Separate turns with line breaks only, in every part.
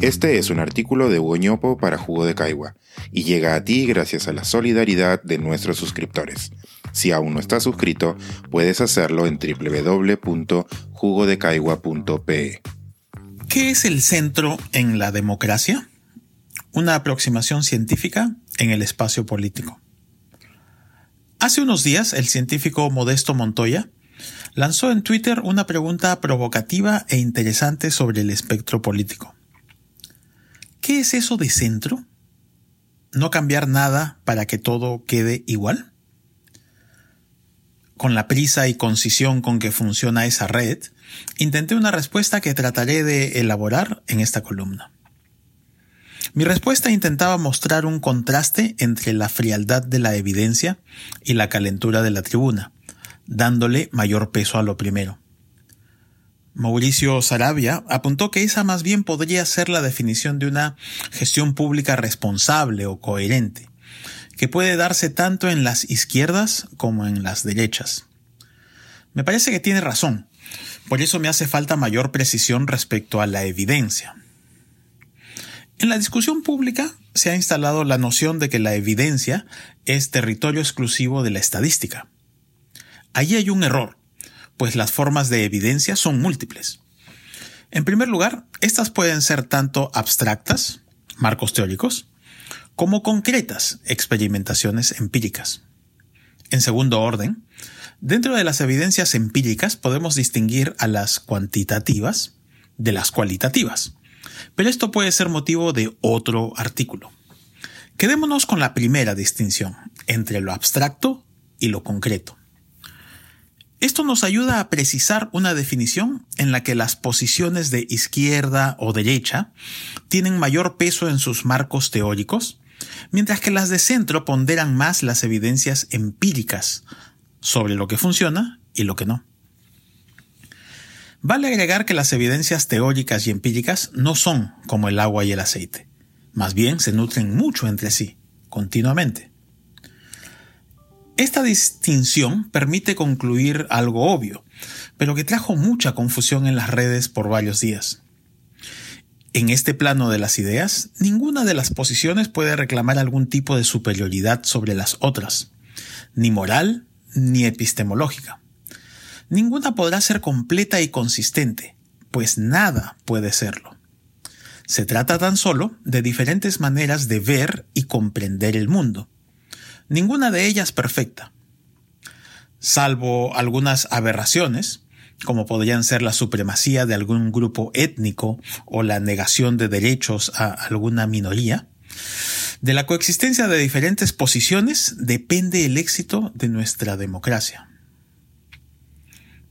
Este es un artículo de Hugo para Jugo de Caigua y llega a ti gracias a la solidaridad de nuestros suscriptores. Si aún no estás suscrito, puedes hacerlo en www.jugodecaigua.pe.
¿Qué es el centro en la democracia? Una aproximación científica en el espacio político. Hace unos días, el científico Modesto Montoya lanzó en Twitter una pregunta provocativa e interesante sobre el espectro político. ¿Qué es eso de centro? ¿No cambiar nada para que todo quede igual? Con la prisa y concisión con que funciona esa red, intenté una respuesta que trataré de elaborar en esta columna. Mi respuesta intentaba mostrar un contraste entre la frialdad de la evidencia y la calentura de la tribuna, dándole mayor peso a lo primero. Mauricio Sarabia apuntó que esa más bien podría ser la definición de una gestión pública responsable o coherente, que puede darse tanto en las izquierdas como en las derechas. Me parece que tiene razón, por eso me hace falta mayor precisión respecto a la evidencia. En la discusión pública se ha instalado la noción de que la evidencia es territorio exclusivo de la estadística. Allí hay un error, pues las formas de evidencia son múltiples. En primer lugar, estas pueden ser tanto abstractas, marcos teóricos, como concretas, experimentaciones empíricas. En segundo orden, dentro de las evidencias empíricas podemos distinguir a las cuantitativas de las cualitativas, pero esto puede ser motivo de otro artículo. Quedémonos con la primera distinción entre lo abstracto y lo concreto. Esto nos ayuda a precisar una definición en la que las posiciones de izquierda o derecha tienen mayor peso en sus marcos teóricos, mientras que las de centro ponderan más las evidencias empíricas sobre lo que funciona y lo que no. Vale agregar que las evidencias teóricas y empíricas no son como el agua y el aceite, más bien se nutren mucho entre sí, continuamente. Esta distinción permite concluir algo obvio, pero que trajo mucha confusión en las redes por varios días. En este plano de las ideas, ninguna de las posiciones puede reclamar algún tipo de superioridad sobre las otras, ni moral ni epistemológica. Ninguna podrá ser completa y consistente, pues nada puede serlo. Se trata tan solo de diferentes maneras de ver y comprender el mundo, ninguna de ellas perfecta, salvo algunas aberraciones, como podrían ser la supremacía de algún grupo étnico o la negación de derechos a alguna minoría. De la coexistencia de diferentes posiciones depende el éxito de nuestra democracia.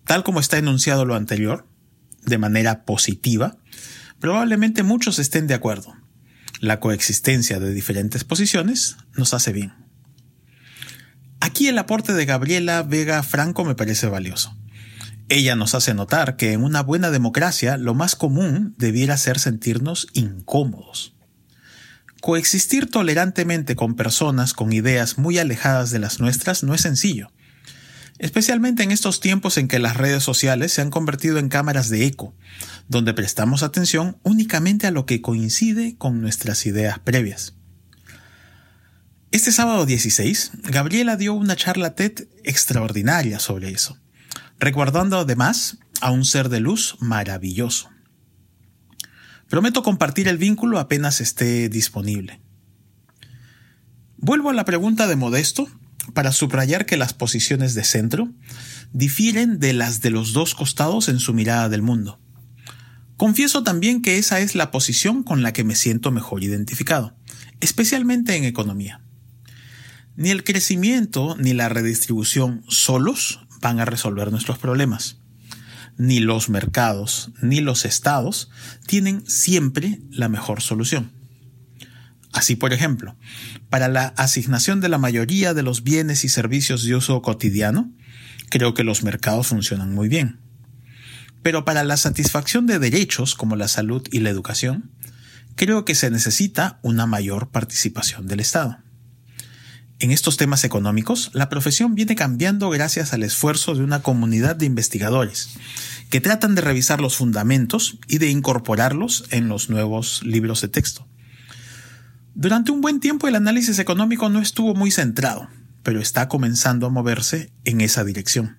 Tal como está enunciado lo anterior, de manera positiva, probablemente muchos estén de acuerdo. La coexistencia de diferentes posiciones nos hace bien. Aquí el aporte de Gabriela Vega Franco me parece valioso. Ella nos hace notar que en una buena democracia lo más común debiera ser sentirnos incómodos. Coexistir tolerantemente con personas con ideas muy alejadas de las nuestras no es sencillo, especialmente en estos tiempos en que las redes sociales se han convertido en cámaras de eco, donde prestamos atención únicamente a lo que coincide con nuestras ideas previas. Este sábado 16, Gabriela dio una charla TED extraordinaria sobre eso, recordando además a un ser de luz maravilloso. Prometo compartir el vínculo apenas esté disponible. Vuelvo a la pregunta de Modesto para subrayar que las posiciones de centro difieren de las de los dos costados en su mirada del mundo. Confieso también que esa es la posición con la que me siento mejor identificado, especialmente en economía. Ni el crecimiento ni la redistribución solos van a resolver nuestros problemas. Ni los mercados ni los estados tienen siempre la mejor solución. Así, por ejemplo, para la asignación de la mayoría de los bienes y servicios de uso cotidiano, creo que los mercados funcionan muy bien. Pero para la satisfacción de derechos como la salud y la educación, creo que se necesita una mayor participación del Estado. En estos temas económicos, la profesión viene cambiando gracias al esfuerzo de una comunidad de investigadores, que tratan de revisar los fundamentos y de incorporarlos en los nuevos libros de texto. Durante un buen tiempo el análisis económico no estuvo muy centrado, pero está comenzando a moverse en esa dirección.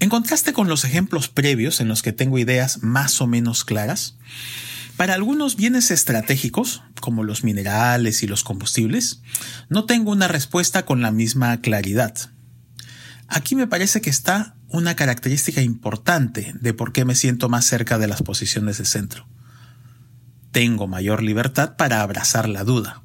En contraste con los ejemplos previos en los que tengo ideas más o menos claras, para algunos bienes estratégicos, como los minerales y los combustibles, no tengo una respuesta con la misma claridad. Aquí me parece que está una característica importante de por qué me siento más cerca de las posiciones de centro. Tengo mayor libertad para abrazar la duda,